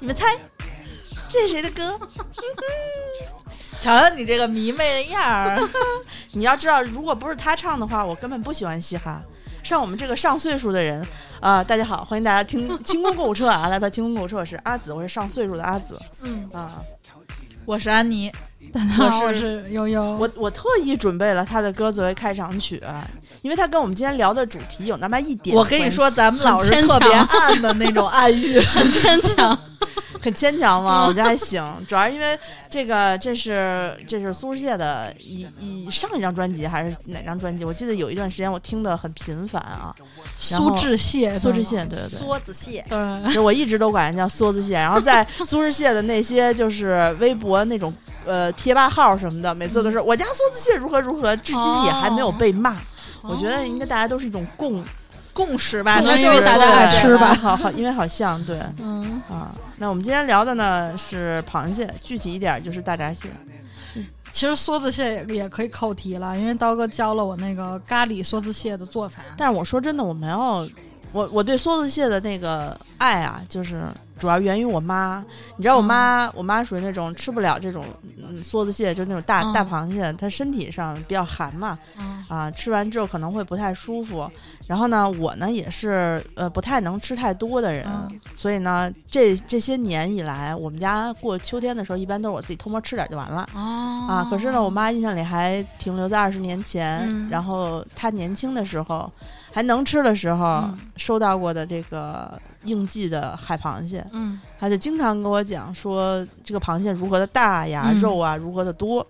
你们猜，这是谁的歌？瞧瞧你这个迷妹的样儿！你要知道，如果不是他唱的话，我根本不喜欢嘻哈。像我们这个上岁数的人啊、大家好，欢迎大家听清空购物车啊！来到清空购物车，我是阿紫，我是上岁数的阿紫。嗯啊，我是安妮，大家好，我是悠悠。我我特意准备了他的歌作为开场曲，因为他跟我们今天聊的主题有那么一点我跟你说，咱们老是特别暗的那种暗喻，很牵强，很牵强吗？我觉得还行，主要是因为这个，这是这是苏轼谢的一一上一张专辑还是哪张专辑？我记得有一段时间我听的很频繁啊。然后苏志燮，苏志燮，对对对，梭子蟹。对，就我一直都管人叫梭子蟹。然后在 苏轼燮的那些就是微博那种呃贴吧号什么的，每次都是我家梭子蟹如何如何，至今也还没有被骂。我觉得应该大家都是一种共共识吧，可它就是能因为大家爱吃吧好好，因为好像对嗯，啊。那我们今天聊的呢是螃蟹，具体一点就是大闸蟹。其实梭子蟹也也可以扣题了，因为刀哥教了我那个咖喱梭子蟹的做法。但是我说真的，我没有，我我对梭子蟹的那个爱啊，就是主要源于我妈。你知道，我妈，我妈属于那种吃不了这种嗯梭子蟹，就是那种大、嗯大螃蟹，她身体上比较寒嘛，嗯啊，吃完之后可能会不太舒服。然后呢，我呢也是呃不太能吃太多的人，嗯所以呢，这这些年以来，我们家过秋天的时候，一般都是我自己偷摸吃点就完了。哦啊，可是呢，我妈印象里还停留在二十年前，嗯然后她年轻的时候还能吃的时候、嗯收到过的这个应季的海螃蟹，嗯他就经常跟我讲说这个螃蟹如何的大呀，嗯肉啊如何的多。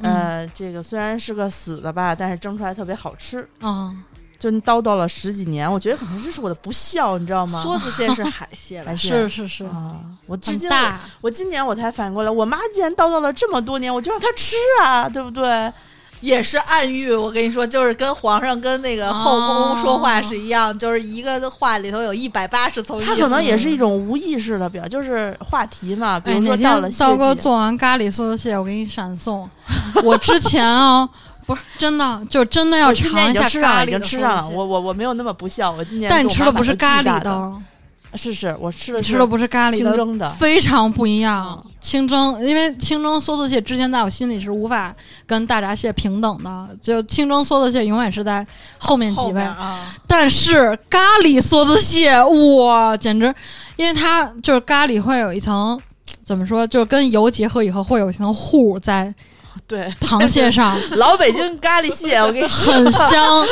嗯呃，这个虽然是个死的吧，但是蒸出来特别好吃，嗯就叨叨了十几年。我觉得可能这是我的不孝，你知道吗？梭子蟹是海蟹吧海？蟹是是是，啊，我至今我大。我今年我才反应过来，我妈既然叨叨了这么多年，我就让她吃啊，对不对？也是暗喻。我跟你说，就是跟皇上跟那个后宫说话是一样，就是一个话里头有一百八十层意思。它可能也是一种无意识的表，就是话题嘛。比如说到了天刀哥做完咖喱梭子蟹，我给你闪送。我之前啊，不是真的，就真的要尝一下经吃上了，已咖喱吃上了。梭子蟹我我我没有那么不孝，我今年但你吃的不是咖喱的，的，是是，我吃的吃的不是咖喱的，清蒸的。非常不一样。清蒸，因为清蒸梭子蟹之前在我心里是无法跟大闸蟹平等的，就清蒸梭子蟹永远是在后面几位。啊，但是咖喱梭子蟹，哇，简直，因为它就是咖喱会有一层。怎么说？就是跟油结合以后，会有一层糊在 对，螃蟹上，老北京咖喱蟹，我跟你说，很香。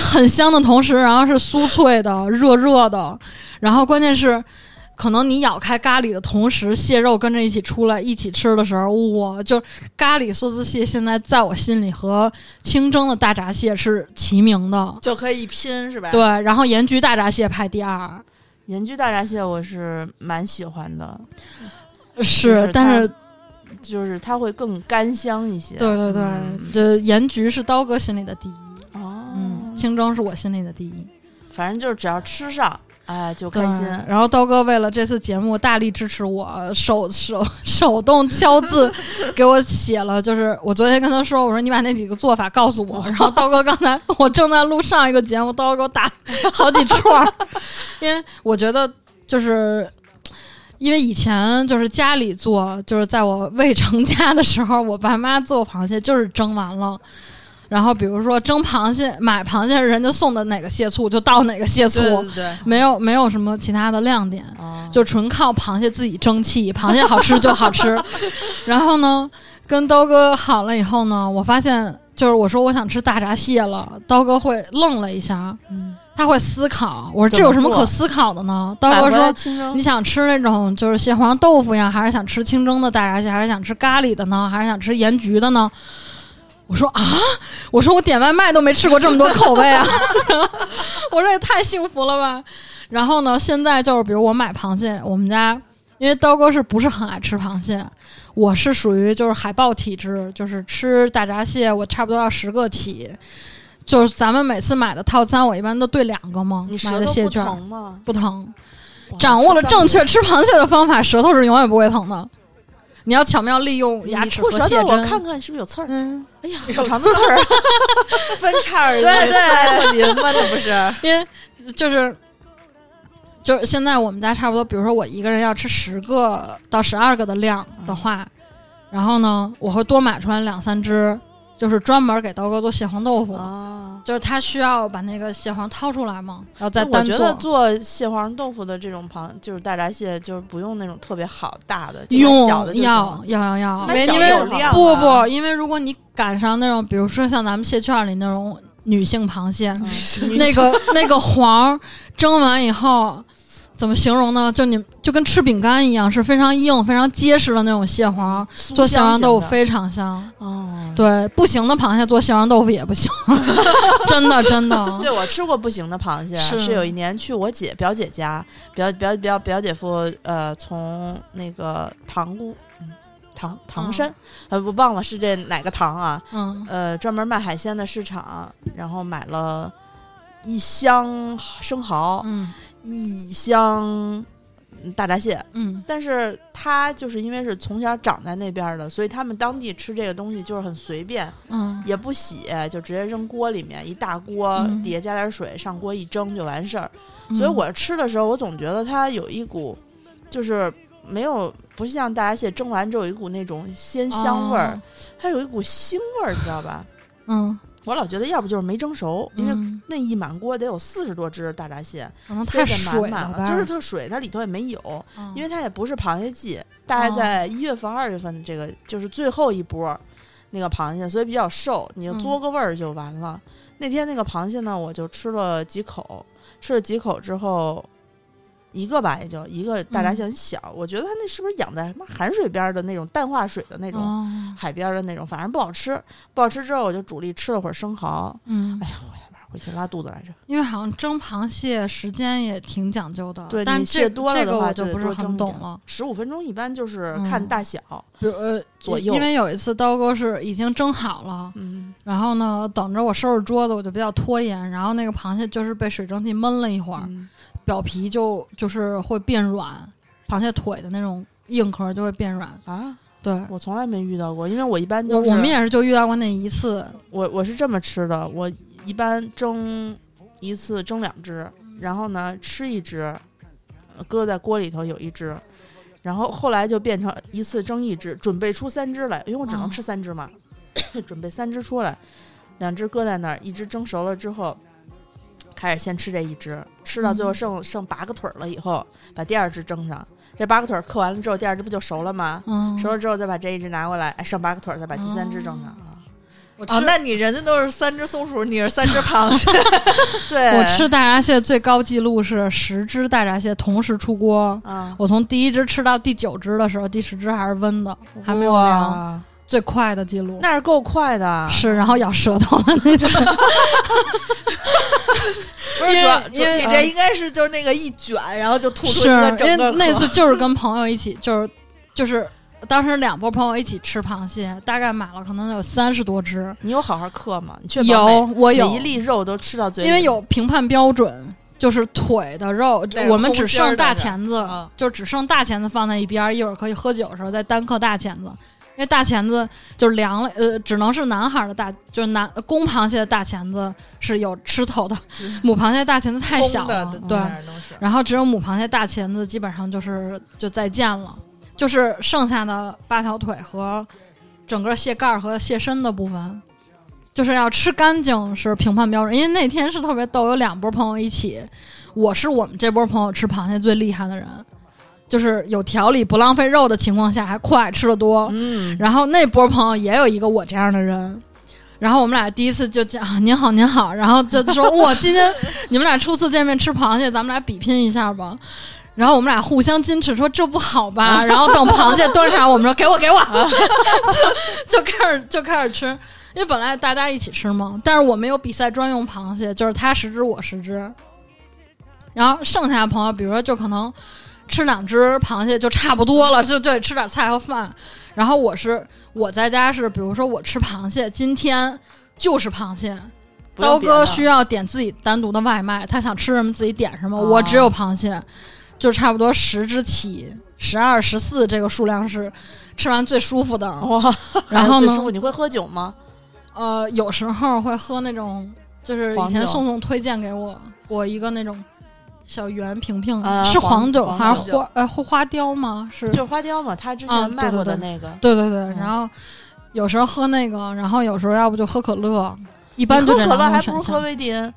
很香的同时，然后是酥脆的、热热的，然后关键是，可能你咬开咖喱的同时，蟹肉跟着一起出来，一起吃的时候，哇，就咖喱梭子蟹现在在我心里和清蒸的大闸蟹是齐名的。就可以一拼是吧？对，然后盐焗大闸蟹排第二，盐焗大闸蟹我是蛮喜欢的，是，是但是就是它会更干香一些。对对对，嗯这盐焗是刀哥心里的第一，哦，嗯，清蒸是我心里的第一。反正就是只要吃上，哎，就开心。然后刀哥为了这次节目大力支持我，手手手动敲字 给我写了，就是我昨天跟他说，我说你把那几个做法告诉我。然后刀哥刚才我正在录上一个节目，刀哥给我打好几串儿，因为我觉得就是。因为以前就是家里做，就是在我未成家的时候，我爸妈做螃蟹就是蒸完了，然后比如说蒸螃蟹，买螃蟹人家送的哪个蟹醋就倒哪个蟹醋，对对对，没有没有什么其他的亮点，哦。就纯靠螃蟹自己争气，螃蟹好吃就好吃。然后呢，跟刀哥好了以后呢，我发现就是我说我想吃大闸蟹了，刀哥会愣了一下，嗯他会思考。我说这有什么可思考的呢？刀哥说。你想吃那种就是蟹黄豆腐呀，还是想吃清蒸的大闸蟹，还是想吃咖喱的呢，还是想吃盐焗的呢？我说啊，我说我点外卖都没吃过这么多口味啊！我说也太幸福了吧。然后呢，现在就是比如我买螃蟹，我们家因为刀哥是不是很爱吃螃蟹，我是属于就是海豹体质，就是吃大闸蟹我差不多要十个起。就是咱们每次买的套餐，我一般都兑两个嘛你，买舌蟹券疼吗？不疼。掌握了正确吃螃蟹的方法，舌头是永远不会疼的。你要巧妙利用牙齿和蟹针。看看是不是有刺儿？嗯，哎呀，有肠子刺儿，分叉儿 对对，特淋巴那不是？因为就是就是现在我们家差不多，比如说我一个人要吃十个到十二个的量的话，然后呢，我会多买出来两三只，就是专门给刀哥做蟹黄豆腐。啊，就是他需要把那个蟹黄掏出来嘛，然后再我觉得做。蟹黄豆腐的这种螃，就是大闸蟹，就是不用那种特别好大的，用小的要。要要要，因为不啊不，因为如果你赶上那种，比如说像咱们蟹券里那种女性螃蟹，嗯那个那个黄蒸完以后，怎么形容呢？就你就跟吃饼干一样，是非常硬、非常结实的那种蟹黄，酥做蟹黄豆腐非常香。哦。对，不行的螃蟹做蟹黄豆腐也不行，真的真的。对，我吃过不行的螃蟹，是是有一年去我姐表姐家，表表表表姐夫呃从那个塘沽，嗯，唐唐山，呃，我忘了是这哪个塘啊，嗯呃，专门卖海鲜的市场，然后买了一箱生蚝，嗯一箱嗯大闸蟹，嗯。但是他就是因为是从小长在那边儿的，所以他们当地吃这个东西就是很随便，嗯。也不洗，就直接扔锅里面，一大锅，嗯。底下加点水，上锅一蒸就完事儿。嗯，所以我吃的时候，我总觉得它有一股，就是没有不像大闸蟹蒸完之后有一股那种鲜香味儿，哦。它有一股腥味儿，你知道吧？嗯，我老觉得要不就是没蒸熟，因为嗯那一满锅得有四十多只大闸蟹，可能太水满满了，就是特水，它里头也没有，嗯因为它也不是螃蟹季，大概哦在一月份、二月份这个就是最后一波那个螃蟹，所以比较瘦，你就嗯嘬个味儿就完了。那天那个螃蟹呢，我就吃了几口，吃了几口之后。一个吧，也就一个大闸蟹很小，我觉得它那是不是养在什么海水边儿的那种淡化水的那种、哦海边儿的那种，反正不好吃。不好吃之后，我就主力吃了会儿生蚝。嗯哎，呀，我他妈回去拉肚子来着。因为好像蒸螃蟹时间也挺讲究的，对但这你蟹多了这个的话就不是很懂了。十五分钟一般就是嗯看大小，呃，左右因为有一次刀哥是已经蒸好了，嗯，然后呢，等着我收拾桌子，我就比较拖延，然后那个螃蟹就是被水蒸气闷了一会儿，嗯表皮就就是会变软，螃蟹腿的那种硬壳就会变软。啊，对，我从来没遇到过，因为我一般就是我我们也是就遇到过那一次，我我是这么吃的，我一般蒸一次蒸两只，然后呢吃一只，呃搁在锅里头有一只，然后后来就变成一次蒸一只，准备出三只来，因为我只能哦吃三只嘛，准备三只出来，两只搁在那儿，一只蒸熟了之后。开始先吃这一只，吃到最后嗯剩、剩八个腿儿了以后，把第二只蒸上。这八个腿儿嗑完了之后，第二只不就熟了吗？嗯，熟了之后再把这一只拿过来，哎，剩八个腿儿，再把第三只蒸上。啊那你人家都是三只松鼠，你是三只螃蟹，对，我吃大闸蟹最高记录是十只大闸蟹同时出锅。啊，我从第一只吃到第九只的时候，第十只还是温的，还没有凉，哇，最快的记录那是够快的。是，然后咬舌头的那种。不是主要，因为你这应该是就是那个一卷，然后就吐出是一个整个那次就是跟朋友一起，就是就是当时两波朋友一起吃螃蟹，大概买了可能有三十多只。你有好好嗑吗？你确保有我有每一粒肉都吃到嘴里，因为有评判标准，就是腿的肉我们只剩大钳子，啊就只剩大钳子放在一边儿，一会儿可以喝酒的时候再单嗑大钳子。因为大钳子就是凉了，呃，只能是男孩儿的大，就是男公螃蟹的大钳子是有吃头的，母螃蟹大钳子太小了，对然后只有母螃蟹大钳子基本上就是就再见了，就是剩下的八条腿和整个蟹盖儿和蟹身的部分，就是要吃干净是评判标准。因为那天是特别逗，有两波朋友一起，我是我们这波朋友吃螃蟹最厉害的人，就是有条理不浪费肉的情况下还快吃的多。嗯，然后那波朋友也有一个我这样的人，然后我们俩第一次就讲、啊、您好您好，然后就说我今天你们俩初次见面吃螃蟹，咱们俩比拼一下吧。然后我们俩互相矜持，说这不好吧？然后等螃蟹端上来，我们说给我给我，就就开始就开始吃，因为本来大家一起吃嘛。但是我没有比赛专用螃蟹，就是他十只我十只，然后剩下的朋友，比如说就可能吃两只螃蟹就差不多了，就就得吃点菜和饭。然后我是我在家是，比如说我吃螃蟹，今天就是螃蟹，刀哥需要点自己单独的外卖，他想吃什么自己点什么。哦我只有螃蟹，就差不多十只起，十二、十四这个数量是吃完最舒服的。哇，然后呢你会喝酒吗？呃，有时候会喝那种，就是以前宋宋推荐给我我一个那种小圆瓶瓶，啊是黄酒还是花呃花雕吗？是，就是花雕嘛，他之啊前卖过的对对那个。对对对。嗯然后有时候喝那个，然后有时候要不就喝可乐，一般你就可乐还。不如喝威迪恩。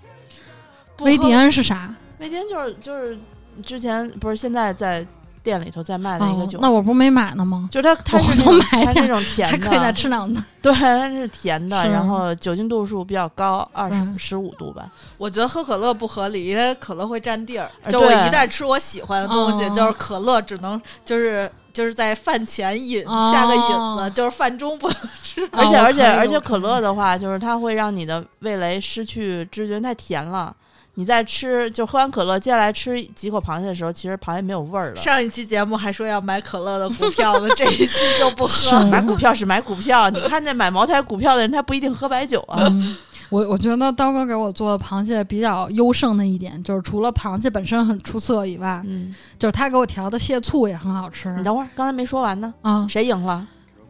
威迪恩是啥？威迪恩就是就是之前不是现在在店里头在卖的一个哦酒，，那我不是没买呢吗？就是它它我是回头买点那种它那种甜的，还可以再吃两次。对，它是甜的，然后酒精度数比较高，二十嗯十五度吧。我觉得喝可乐不合理，因为可乐会占地儿。呃就我一旦吃我喜欢的东西，哦就是可乐只能就是就是在饭前饮、哦下个引子，就是饭中不能吃。而且、哦而且而且可乐的话，就是它会让你的味蕾失去知觉，太甜了。你在吃就喝完可乐，接下来吃几口螃蟹的时候，其实螃蟹没有味儿了。上一期节目还说要买可乐的股票呢，这一期就不喝。是买股票是买股票，你看那买茅台股票的人，他不一定喝白酒啊。嗯，我我觉得刀哥给我做的螃蟹比较优胜的一点，就是除了螃蟹本身很出色以外，嗯，就是他给我调的蟹醋也很好吃你等会儿，刚才没说完呢，啊。谁赢了？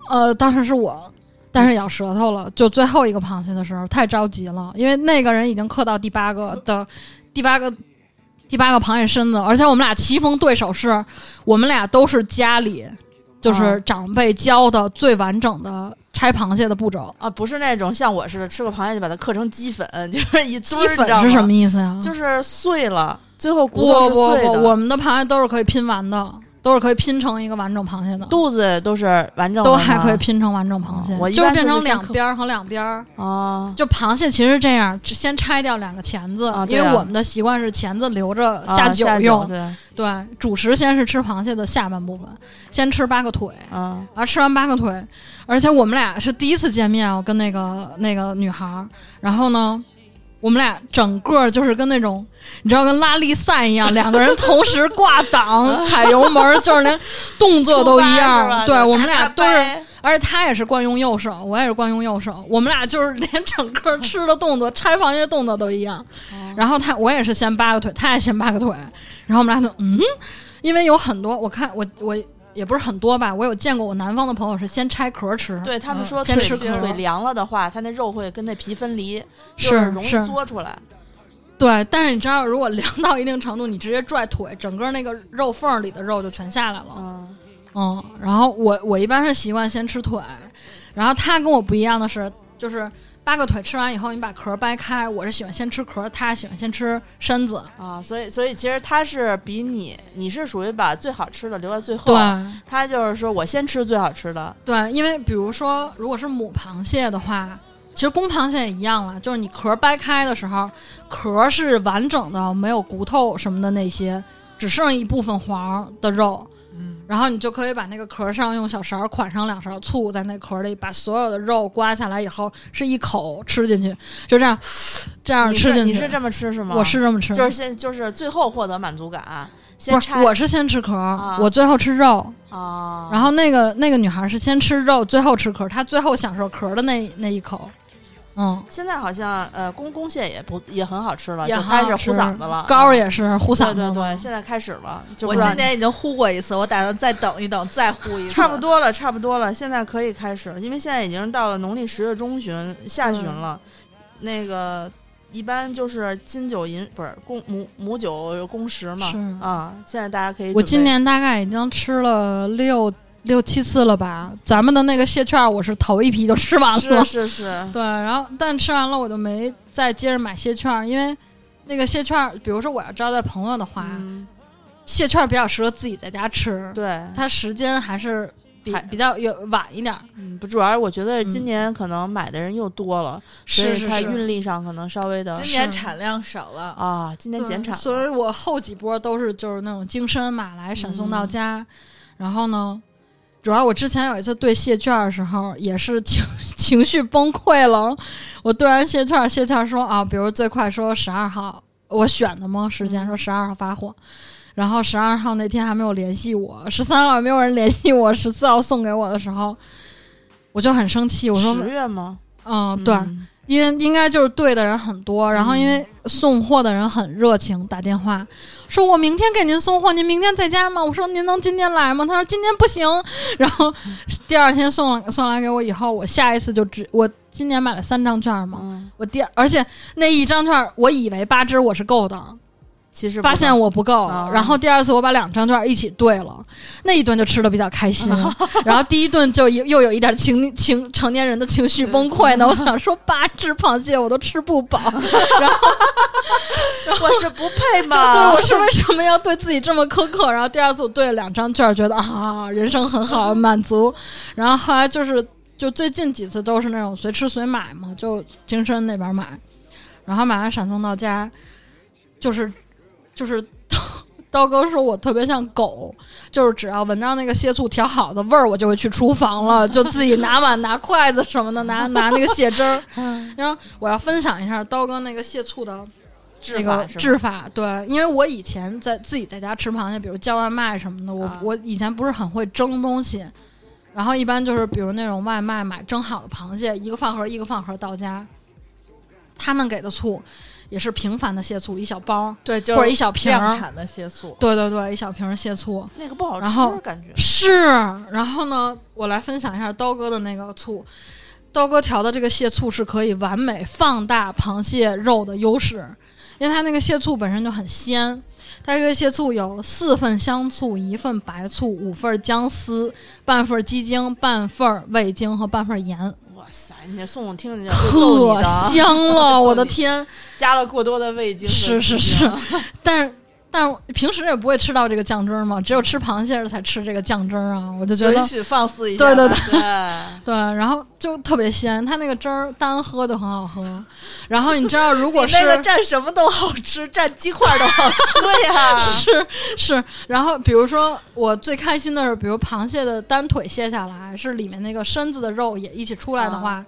呃，当时是我，但是咬舌头了。就最后一个螃蟹的时候，太着急了，因为那个人已经刻到第八个的第八个第八个螃蟹身子，而且我们俩棋逢对手是，我们俩都是家里就是啊长辈教的最完整的拆螃蟹的步骤。啊，不是那种像我似的吃个螃蟹就把它刻成鸡粉，就是一堆鸡粉是什么意思呀？就是碎了，最后骨头是碎的，我们的螃蟹都是可以拼完的，都是可以拼成一个完整螃蟹的，肚子都是完整的，都还可以拼成完整螃蟹就是变成两边儿和两边儿。啊。就螃蟹其实这样，先拆掉两个钳子，因为我们的习惯是钳子留着啊下酒用。对，对，主食先是吃螃蟹的下半部分，先吃八个腿，啊，吃完八个腿，而且我们俩是第一次见面，我跟那个那个女孩儿，然后呢，我们俩整个就是跟那种你知道跟拉力赛一样，两个人同时挂档 踩油门儿，就是连动作都一样。对我们俩都是。而且他也是惯用右手，我也是惯用右手，我们俩就是连整个吃的动作、拆螃蟹动作都一样。然后他我也是先扒个腿，他也先扒个腿，然后我们俩就嗯，因为有很多我看我我也不是很多吧，我有见过我南方的朋友是先拆壳吃，对他们嗯说腿先吃壳腿凉了的话，它那肉会跟那皮分离，就是容易是嘬出来。对，但是你知道，如果凉到一定程度，你直接拽腿，整个那个肉缝里的肉就全下来了。嗯，嗯，然后我我一般是习惯先吃腿，然后他跟我不一样的是，就是八个腿吃完以后，你把壳掰开，我是喜欢先吃壳，他喜欢先吃身子。啊，所以所以其实它是比你，你是属于把最好吃的留在最后，对他就是说我先吃最好吃的，对，因为比如说，如果是母螃蟹的话，其实公螃蟹也一样了，就是你壳掰开的时候，壳是完整的，没有骨头什么的那些，只剩一部分黄的肉。嗯，然后你就可以把那个壳上用小勺款上两勺醋，在那壳里把所有的肉刮下来以后，是一口吃进去，就这样，这样吃进去。是你是这么吃是吗？我是这么吃，就是先就是最后获得满足感，先不是我是先吃壳，啊我最后吃肉。啊，然后那个那个女孩是先吃肉，最后吃壳，她最后享受壳的那那一口。嗯，现在好像呃公公蟹也不也很好吃了，也就开始糊嗓子了，膏也是糊嗓子的。对对对，现在开始了，就我今年已经糊过一次，我打算再等一等，再糊一次。差不多了，差不多了，现在可以开始了，因为现在已经到了农历十月中旬、下旬了。那个一般就是金九银不是公母母九公十嘛是，啊，现在大家可以。我今年大概已经吃了六六七次了吧。咱们的那个蟹券儿我是头一批就吃完了。是，是是，对，然后但吃完了我就没再接着买蟹券儿，因为那个蟹券儿，比如说我要招待朋友的话，嗯，蟹券儿比较适合自己在家吃，对，它时间还是比还比较有晚一点儿。嗯，不，主要是我觉得今嗯。年可能买的人又多了，所以它运力上可能稍微的今年产量少了，啊，今年减产了，所以我后几波都是就是那种京深马来闪送到家，然后呢，主要我之前有一次兑蟹券的时候，也是情 情绪崩溃了。我对完蟹券，蟹券说啊，比如最快说十二号，我选的吗？时间说十二号发货。然后十二号那天还没有联系我，十三号也没有人联系我，十四号送给我的时候，我就很生气。我说十，月吗？嗯，对，嗯因为应该就是对的人很多，然后因为送货的人很热情，打电话说我明天给您送货，您明天在家吗？我说您能今天来吗？他说今天不行。然后第二天送送来给我以后，我下一次就只我今年买了三张券嘛，嗯，我第二而且那一张券我以为八支我是够的，其实发现我不够，啊然后第二次我把两张券一起兑了，那一顿就吃的比较开心，然后第一顿就又又有一点情情成年人的情绪崩溃呢。我想说八只螃蟹我都吃不饱，然后我是不配吗？就是我是为什么要对自己这么苛刻？然后第二次我兑了两张券，觉得啊人生很好满足，然后后来就是就最近几次都是那种随吃随买嘛，就京深那边买，然后买完闪送到家，就是就是刀 刀哥说我特别像狗，就是只要闻着那个蟹醋调好的味儿，我就会去厨房了，就自己拿碗拿筷子什么的，拿拿那个蟹汁儿。然后我要分享一下刀哥那个蟹醋的那个制法是制法，对，因为我以前在自己在家吃螃蟹，比如叫外卖什么的，我、啊我以前不是很会蒸东西，然后一般就是比如那种外卖买蒸好的螃蟹，一个饭盒一个饭盒到家，他们给的醋也是平凡的蟹醋，一小包，对，就或者是一小瓶儿，量产的蟹醋，对对对，一小瓶儿蟹醋。那个不好然后吃，感觉是，然后呢，我来分享一下刀哥的那个醋。刀哥调的这个蟹醋是可以完美放大螃蟹肉的优势，因为它那个蟹醋本身就很鲜。它这个蟹醋有四份香醋、一份白醋、五份姜丝、半份鸡精、半份味精和半份盐，哇塞！你这送送听着就可香了！我的天，加了过多的味精是是是 但是但是平时也不会吃到这个酱汁儿嘛，只有吃螃蟹才吃这个酱汁儿啊，我就觉得允许放肆一下。对对对对，对，然后就特别鲜，它那个汁儿单喝就很好喝。然后你知道，如果是那个蘸什么都好吃，蘸鸡块都好吃。对呀，是是，然后比如说我最开心的是，比如螃蟹的单腿卸下来，是里面那个身子的肉也一起出来的话。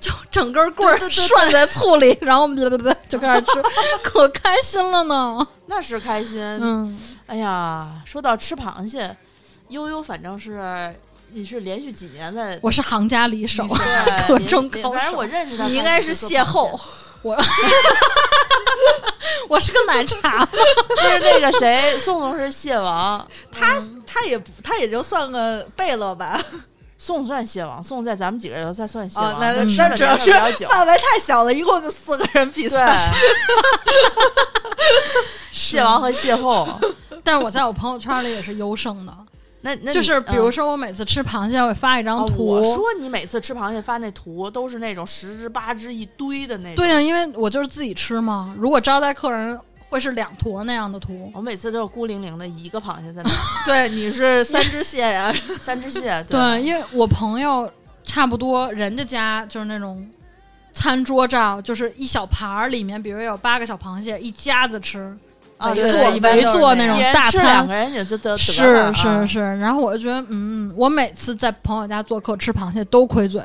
就整根棍儿涮在醋里，然后别别别就开始吃，可开心了呢。那是开心。嗯，哎呀，说到吃螃蟹，悠悠反正是你是连续几年的我是行家里手，对各连种高连反正我认识他，你应该是邂逅，我我是个奶茶。就是那个谁，宋宋是蟹王，他他也不他也就算个贝勒吧。宋算蟹王，宋在咱们几个人都在算蟹王，，哦那嗯那主要是。范围太小了，一共就四个人比对赛。蟹王和蟹后，但是我在我朋友圈里也是优胜的，那那就是比如嗯说我每次吃螃蟹，我会发一张哦图。我说你每次吃螃蟹发那图都是那种十只八只一堆的那种。对呀、因为我就是自己吃嘛。如果招待客人，会是两坨那样的图。我每次都是孤零零的一个螃蟹在那，对，你是三只蟹呀，三只蟹。对，因为我朋友差不多人家家就是那种餐桌照，就是一小盘儿里面，比如有八个小螃蟹，一家子吃，啊一坐对对一般围都是那样坐那种大餐两个。人也就得得是是是，然后我就觉得，嗯，我每次在朋友家做客吃螃蟹都亏嘴，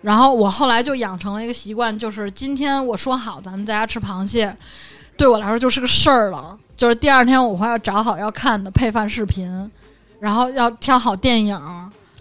然后我后来就养成了一个习惯，就是今天我说好咱们在家吃螃蟹，对我来说就是个事儿了，就是第二天我会要找好要看的配饭视频，然后要挑好电影，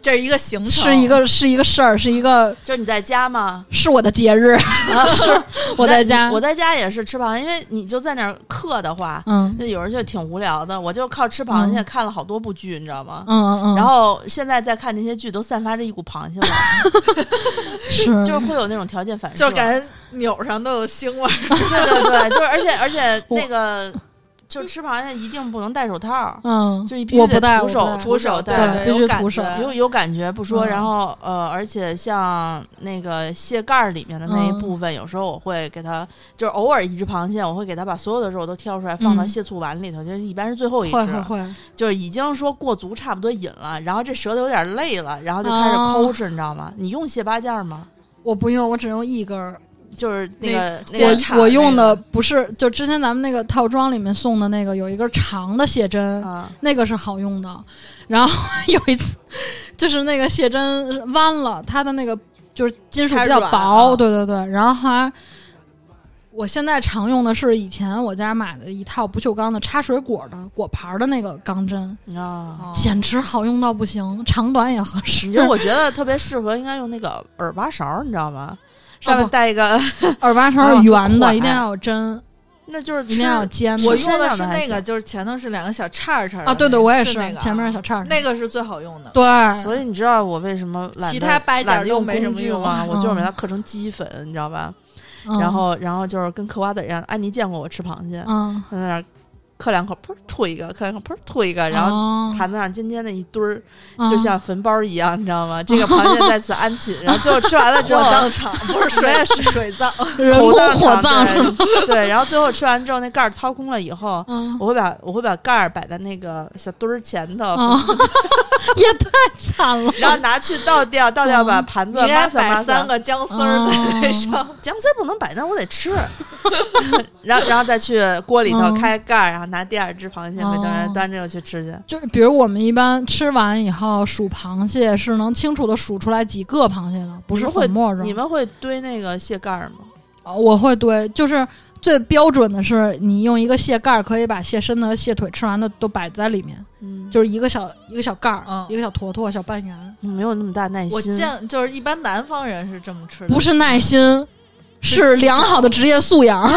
这是一个行程，是一个是一个事儿，是一个就是你在家吗？是我的节日，是。我在家，我在家也是吃螃蟹，因为你就在那儿刻的话，嗯。那有人就挺无聊的。我就靠吃螃蟹嗯。看了好多部剧，你知道吗？嗯嗯嗯，然后现在再看那些剧，都散发着一股螃蟹味儿，是。就是会有那种条件反射，就感觉钮上都有腥味儿。对对对，就是而且而且那个，就吃螃蟹一定不能戴手套，嗯，就一必须得我不带，徒手徒手对对必须有感徒手觉有有感觉不说，嗯然后呃，而且像那个蟹盖儿里面的那一嗯部分，有时候我会给它，就是偶尔一只螃蟹，我会给它把所有的肉都挑出来，放到嗯蟹醋碗里头，就是一般是最后一只，会会会，就是已经说过足差不多瘾了，然后这舌头有点累了，然后就开始哦抠吃，你知道吗？你用蟹八件儿吗？我不用，我只用一根儿。就是那那个那个茶那我用的不是，就之前咱们那个套装里面送的那个，有一根长的蟹针，啊，那个是好用的。然后有一次，就是那个蟹针弯了，它的那个就是金属比较薄，对对对。然后还，我现在常用的是以前我家买的一套不锈钢的插水果的果盘的那个钢针，啊。简直好用到不行，长短也合适因为我觉得特别适合，应该用那个耳挖勺儿，你知道吗？上面带一个，耳挖绳还有是圆的，一定要有针，那就是一定要尖我。用的是那个，就是前头是两个小叉叉啊，对对，我也是是那个啊。前面是小叉叉，那个是最好用的。对，所以你知道我为什么懒得其他掰角懒得用都没什么用吗？啊。我就是把嗯。它刻成鸡粉，你知道吧？嗯。然后然后就是跟嗑瓜子儿一样。安妮见过我吃螃蟹，嗯，在那儿嗑两口，噗吐一个，磕两口，噗吐一个，然后后盘子上尖尖的一堆儿，嗯就像坟包一样，你知道吗？这个螃蟹在此安寝，然后最后吃完了之火后，葬场不是水是水葬，人工火场葬是吗？对 对，然后最后吃完之后，那盖儿掏空了以后，嗯，我会把我会把盖儿摆在那个小堆儿前头，啊，也太惨了。然后拿去倒掉，倒掉把盘子你应该抹撒抹撒。摆三个姜丝儿在那上。姜丝儿不能摆那儿，我得吃。然后，然后再去锅里头嗯开盖儿，然后拿第二只螃蟹没等人哦端着去吃去。就是比如我们一般吃完以后数螃蟹，是能清楚的数出来几个螃蟹的，不是粉末状。你们会堆那个蟹盖儿吗？啊我会堆，就是最标准的是你用一个蟹盖儿可以把蟹身的、蟹腿吃完的都摆在里面，嗯，就是一个小一个小盖儿，嗯一个小坨坨、小半圆，没有那么大耐心我。见就是一般南方人是这么吃的，不是耐心，是良好的职业素养。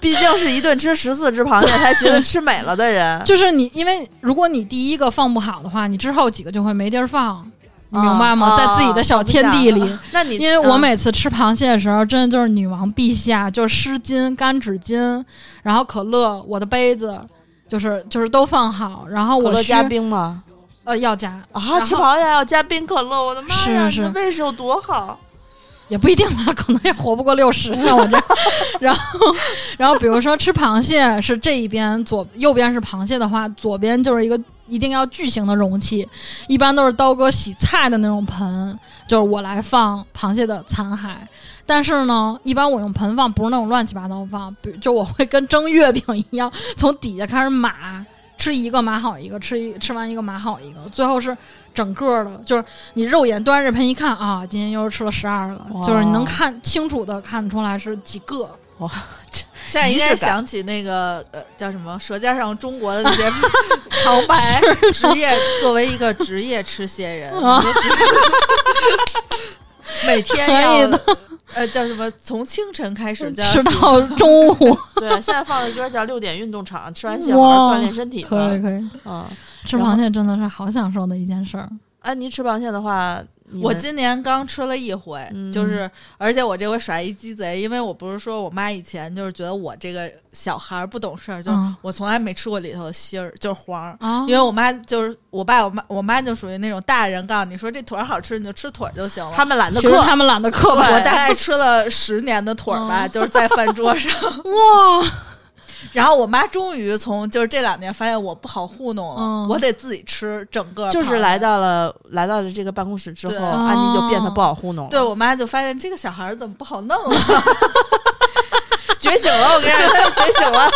毕竟是一顿吃十四只螃蟹才觉得吃美了的人。就是你，因为如果你第一个放不好的话，你之后几个就会没地儿放，你明白吗？啊在自己的小天地里。那你 因为我嗯每次吃螃蟹的时候，真的就是女王陛下，就是湿巾、干纸巾，然后可乐，我的杯子，就是就是都放好，然后我需可乐加冰吗？呃要加啊，吃螃蟹要加冰可乐，我的妈呀！是是你的胃是有多好？也不一定吧，可能也活不过六十，像我这样。然后，然后比如说吃螃蟹是这一边左右边是螃蟹的话，左边就是一个一定要巨型的容器，一般都是刀哥洗菜的那种盆，就是我来放螃蟹的残骸。但是呢，一般我用盆放，不是那种乱七八糟放，比就我会跟蒸月饼一样，从底下开始码。吃一个码好一个，吃一吃完一个码好一个，最后是整个的，就是你肉眼端着盆一看啊，今天又是吃了十二个，就是你能看清楚的看出来是几个。哇现在应该想起那个呃叫什么《舌尖上中国》的那些 旁白，职业作为一个职业吃蟹人，每天要的呃叫什么？从清晨开始叫吃到中午，对，现在放的歌叫《六点运动场》，吃完蟹黄锻炼身体。可以可以，嗯，吃螃蟹真的是好享受的一件事儿。安妮吃螃蟹的话，我今年刚吃了一回，嗯就是而且我这回耍一鸡贼，因为我不是说我妈以前就是觉得我这个小孩儿不懂事儿，就我从来没吃过里头的芯儿，就是黄儿。啊因为我妈就是我爸我妈我妈就属于那种大人告诉你说这腿儿好吃你就吃腿儿就行了。他们懒得嗑，他们懒得刻吧，我大概吃了十年的腿儿吧，嗯就是在饭桌上。哇，然后我妈终于从就是这两年发现我不好糊弄了，嗯我得自己吃整个。就是来。到了来到了这个办公室之后，安妮就变得哦不好糊弄了。对我妈就发现这个小孩儿怎么不好弄了，觉醒了，我跟你说，他觉醒了。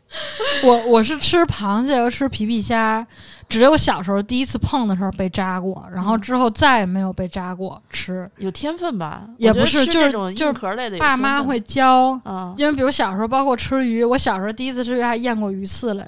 我我是吃螃蟹和吃皮皮虾，只有小时候第一次碰的时候被扎过，然后之后再也没有被扎过吃。有天分吧？也不是就是就是壳类的爸妈会教，啊，因为比如小时候，包括吃鱼，我小时候第一次吃鱼还验过鱼刺嘞。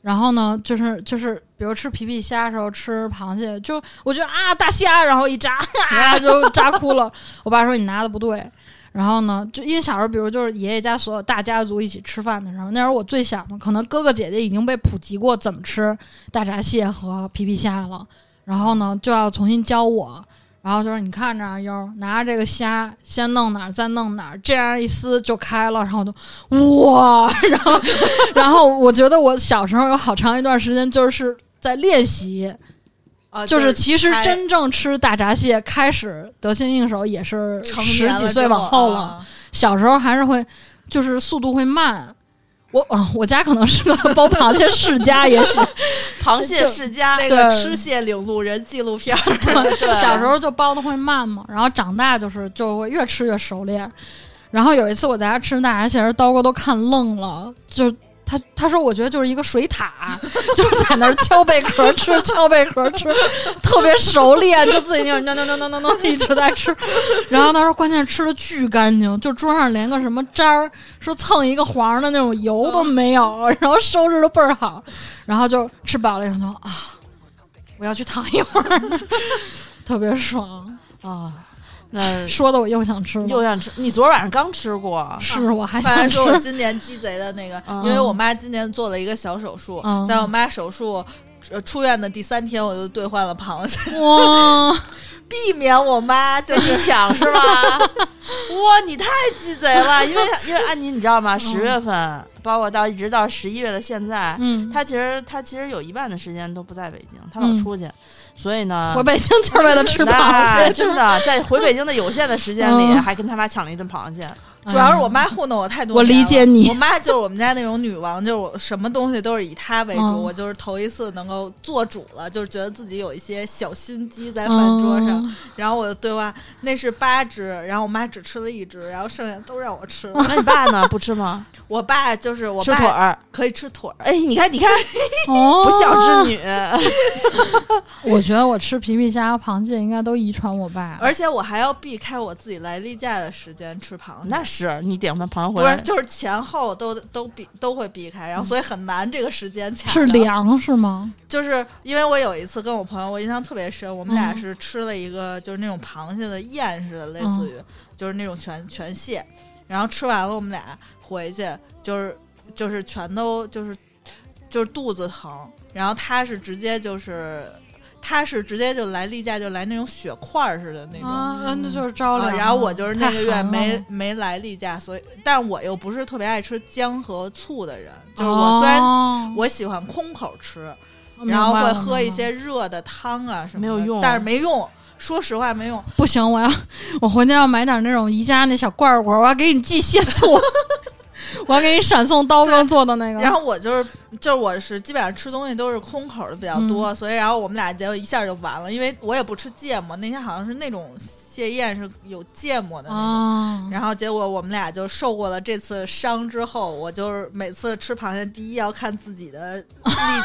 然后呢，就是就是，比如吃皮皮虾的时候吃螃蟹，就我觉得啊大虾，然后一扎 啊就扎哭了。我爸说你拿的不对。然后呢，就因为小时候，比如就是爷爷家所有大家族一起吃饭的时候，那时候我最小嘛，可能哥哥姐姐已经被普及过怎么吃大闸蟹和皮皮虾了。然后呢，就要重新教我。然后就是你看着啊优拿着这个虾，先弄哪儿，再弄哪儿，这样一撕就开了。然后我就哇，然后然后我觉得我小时候有好长一段时间就是在练习，啊就是其实真正吃大闸蟹开始得心应手也是十几岁往后了，啊小时候还是会就是速度会慢。我啊，我家可能是个包螃蟹世家，也许螃蟹世家那个对吃蟹领路人纪录片儿，对小时候就包的会慢嘛，然后长大就是就会越吃越熟练。然后有一次我在家吃大闸蟹，刀哥都看愣了，就他他说我觉得就是一个水獭，就是在那儿敲贝壳吃，敲贝壳吃，特别熟练，就自己那种喵喵喵喵喵喵一直在吃。然后他说关键吃的巨干净，就桌上连个什么渣儿，说蹭一个黄的那种油都没有，然后收拾的倍儿好。然后就吃饱了以后说啊，我要去躺一会儿，特别爽。啊。那 说的我又想吃了。又想吃，你昨晚上刚吃过，是，我还想吃说。我今年鸡贼的那个，嗯因为我妈今年做了一个小手术，嗯在我妈手术。呃出院的第三天，我就兑换了螃蟹，哇，避免我妈就就你抢是吧？哇，你太鸡贼了！因为因为安妮你知道吗？十月份，包括到一直到十一月的现在，嗯，她其实她其实有一半的时间都不在北京，她老嗯出去，所以呢，回北京就是为了吃螃蟹，真的在回北京的有限的时间里，嗯还跟他妈抢了一顿螃蟹。主要是我妈糊弄我太多我理解你我妈就是我们家那种女王，就是我什么东西都是以她为主。嗯我就是头一次能够做主了，就是觉得自己有一些小心机在饭桌上。嗯然后我就对话，那是八只，然后我妈只吃了一只，然后剩下都让我吃了。那你爸呢？不吃吗？我爸就是我吃爸腿儿。可以吃腿儿，哎，你看，你看，哦，不孝之女。我觉得我吃皮皮虾、螃蟹应该都遗传我爸。而且我还要避开我自己来例假的时间吃螃蟹。那是你点完朋友回来不是，，就是前后都都避都会避开，然后所以很难这个时间卡。是凉是吗？就是因为我有一次跟我朋友，我印象特别深，我们俩嗯是吃了一个就是那种螃蟹的宴似的，类似于、就是那种全全蟹，然后吃完了，我们俩回去就是就是全都就是就是肚子疼，然后他是直接就是他是直接就来例假就来那种血块似的那种。啊，那就是着啊凉了。然后我就是那个月没没来例假，所以，但是我又不是特别爱吃姜和醋的人，就是我虽然哦我喜欢空口吃，明然后会喝一些热的汤啊什么的，没有用但是没用。说实话没用，不行，我要我回家要买点那种宜家那小罐儿罐，我要给你寄些醋，我要给你闪送刀哥做的那个。然后我就是就是我是基本上吃东西都是空口的比较多，所以然后我们俩结果一下就完了，因为我也不吃芥末，那天好像是那种蟹宴是有芥末的那种。啊，然后结果我们俩就受过了这次伤之后，我就是每次吃螃蟹，第一要看自己的例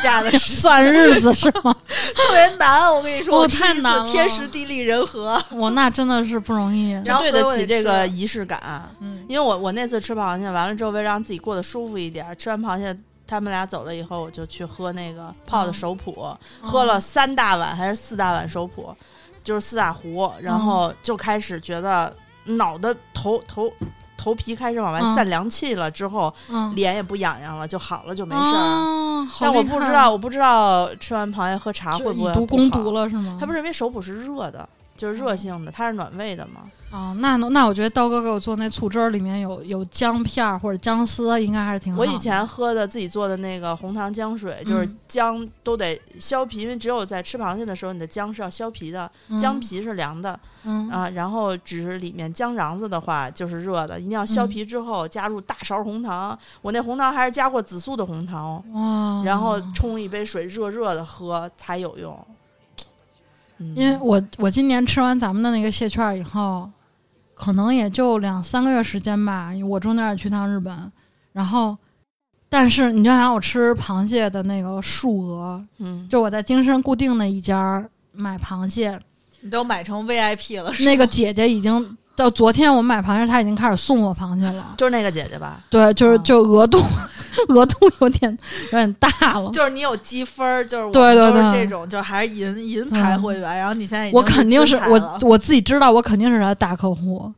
假的时间，算日子是吗？特别难。我跟你说，哦我吃一太难了天时地利人和。我那真的是不容易。然后对得起这个仪式感。嗯，因为我我那次吃螃蟹完了之后，为了让自己过得舒服一点，吃完螃蟹他们俩走了以后，我就去喝那个泡的熟普，喝了三大碗还是四大碗熟普，就是四大壶，然后就开始觉得脑袋头头头皮开始往外嗯。散凉气了，之后嗯，脸也不痒痒了，就好了，就没事儿。啊但我不知道，我不知道吃完螃蟹喝茶会不会以毒不攻毒？了是吗？他不是因为手普是热的，就是热性的，它是暖胃的嘛。哦，那那我觉得刀哥给我做那醋汁儿里面有有姜片儿或者姜丝，应该还是挺好的。我以前喝的自己做的那个红糖姜水，就是嗯姜都得削皮，因为只有在吃螃蟹的时候，你的姜是要削皮的，嗯姜皮是凉的嗯啊。然后只是里面姜瓤子的话就是热的，一定要削嗯皮之后加入大勺红糖。我那红糖还是加过紫苏的红糖然后冲一杯水热热的喝才有用。嗯因为我我今年吃完咱们的那个蟹券儿以后，可能也就两三个月时间吧。我中间也去趟日本，然后，但是你就想我吃螃蟹的那个数额，嗯，就我在京深固定的一家买螃蟹，你都买成 VIP 了，那个姐姐已经到昨天我买螃蟹，她已经开始送我螃蟹了。就是那个姐姐吧。对，就是啊就额度 额度有点有点大了。就是你有积分儿，就是我对对对这种，就还是银银牌嗯会员，然后你现在我肯定是我我自己知道，我肯定是他的大客户，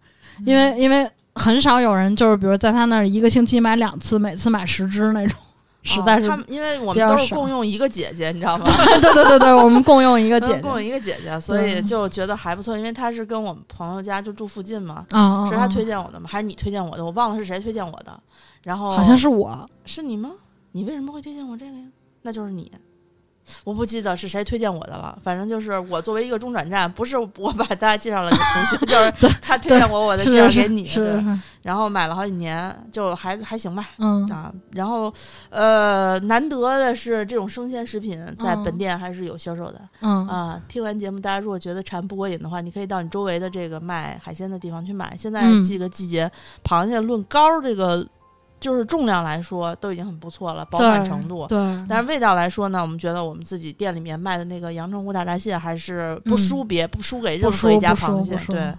因为因为很少有人就是比如在他那儿一个星期买两次，每次买十只那种，实在是、哦他们因为我们都是共用一个姐姐，你知道吗？对对对对，我们共用一个 姐共用一个姐姐，所以就觉得还不错，因为她是跟我们朋友家就住附近嘛，啊，是她啊推荐我的吗？还是你推荐我的？我忘了是谁推荐我的。然后好像是我，是你吗？你为什么会推荐我这个呀？那就是你。我不记得是谁推荐我的了，反正就是我作为一个中转站，不是我把他介绍了给同学，就是他推荐我，我再介绍给你。对，然后买了好几年，就还还行吧。嗯啊，然后呃，难得的是这种生鲜食品在嗯本店还是有销售的。嗯啊，听完节目，大家如果觉得馋不过瘾的话，你可以到你周围的这个卖海鲜的地方去买。现在嗯这个季节，螃蟹论膏儿这个就是重量来说都已经很不错了，饱满程度。对，但是味道来说呢，我们觉得我们自己店里面卖的那个阳澄湖大闸蟹还是不嗯输别、不输给任何一家螃蟹对，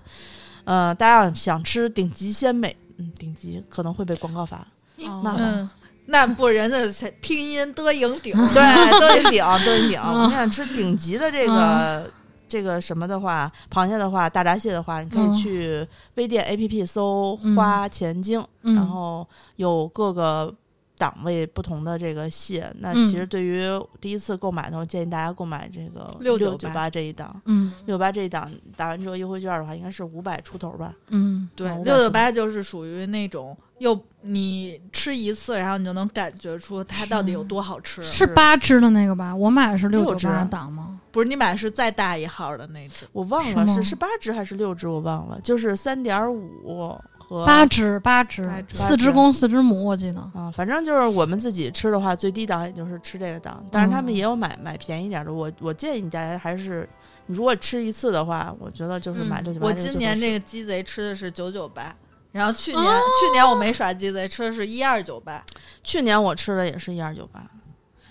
呃，大家要想吃顶级鲜美，嗯，顶级可能会被广告罚。哦那嗯，那不人家拼音的赢顶，对，都得顶，都得顶。嗯我们想吃顶级的这个这个什么的话，螃蟹的话，大闸蟹的话，你可嗯以去微店 APP 搜嗯花钱精，嗯然后有各个档位不同的这个蟹。那嗯其实对于第一次购买的话，建议大家购买这个698九八这一档。嗯六八这一档打完折优惠券的话，应该是五百出头吧？嗯对哦，六九八就是属于那种又你吃一次，然后你就能感觉出它到底有多好吃。是八只的那个吧？我买的是六九八档吗？不是你买的是再大一号的那只？我忘了是是是八只还是六只，我忘了，就是三点五和八只，八只四只公四只母，我记得。啊，反正就是我们自己吃的话，最低档也就是吃这个档，但是他们嗯也有买买便宜点的。我我建议大家还是，你如果吃一次的话，我觉得就是买嗯六九八。我今年这个个鸡贼吃的是九九八，然后去年、哦去年我没耍鸡贼，吃的是一二九八。去年我吃的也是一二九八。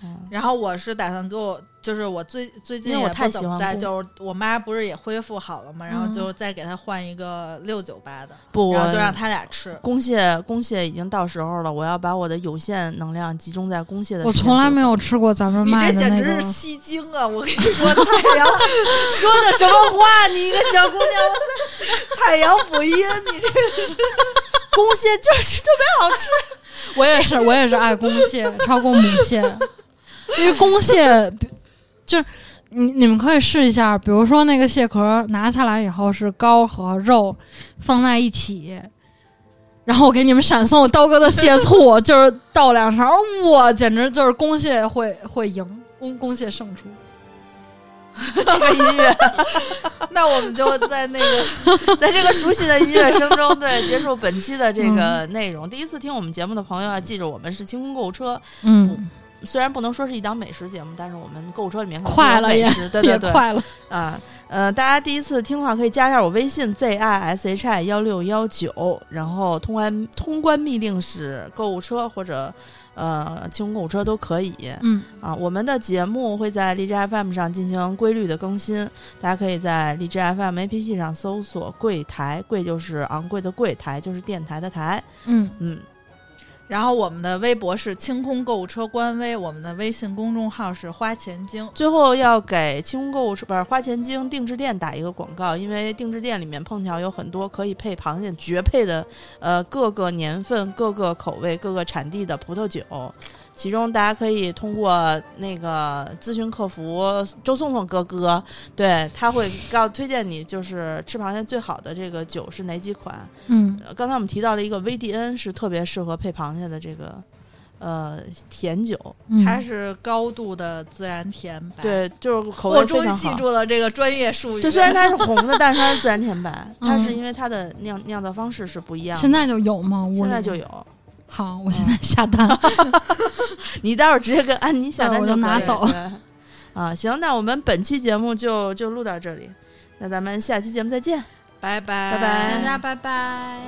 嗯，然后我是打算给我，就是我最最近我也不怎么在，太喜欢公就是我妈不是也恢复好了嘛，然后嗯就再给她换一个六九八的，不，我然后就让他俩吃。公蟹公蟹已经到时候了，我要把我的有限能量集中在公蟹的。我从来没。有吃过咱们你卖的那这简直是吸精啊！我跟你说，蔡 阳说的什么话？你一个小姑娘，采阳补阴，你这是 公蟹就是特别好吃。我也是，我也是爱公蟹超过母蟹，因为公蟹就是你你们可以试一下，比如说那个蟹壳拿下来以后是膏和肉放在一起，然后我给你们闪送刀哥的蟹醋，就是倒两勺，哇，简直就是公蟹会会赢，公公蟹胜出。这个音乐，那我们就在那个 在这个熟悉的音乐声中，对结束本期的这个内容。第一次听我们节目的朋友要记住，我们是清空购物车。嗯，虽然不能说是一档美食节目，但是我们购物车里面快了也有美食，对对对，快了。啊，呃，大家第一次听的话，可以加一下我微信 z i s h i 幺六幺九，然后通关通关密令是购物车或者呃清空购物车都可以。嗯，啊，我们的节目会在荔枝 FM 上进行规律的更新，大家可以在荔枝 FM APP 上搜索“柜台”，柜就是昂贵的柜，台就是电台的台。嗯，嗯，然后我们的微博是清空购物车官微，我们的微信公众号是花钱精。最后要给清空购物车不是花钱精定制店打一个广告，因为定制店里面碰巧有很多可以配螃蟹绝配的，呃，各个年份、各个口味、各个产地的葡萄酒。其中大家可以通过那个咨询客服周颂颂哥哥，对他会告推荐你就是吃螃蟹最好的这个酒是哪几款。嗯，呃刚才我们提到了一个 VDN 是特别适合配螃蟹的这个呃甜酒，嗯它是高度的自然甜白。，对，就是口味我终于。记住了这个专业术语。就虽然它是红的，但是它是自然甜白，它是嗯因为它的酿酿造方式是不一样的。现在就有吗？现在就有，好，我现在下单了。你待会儿直接跟安妮下单，就拿走了。啊，行，那我们本期节目就就录到这里，那咱们下期节目再见，拜拜，拜拜，大家拜拜。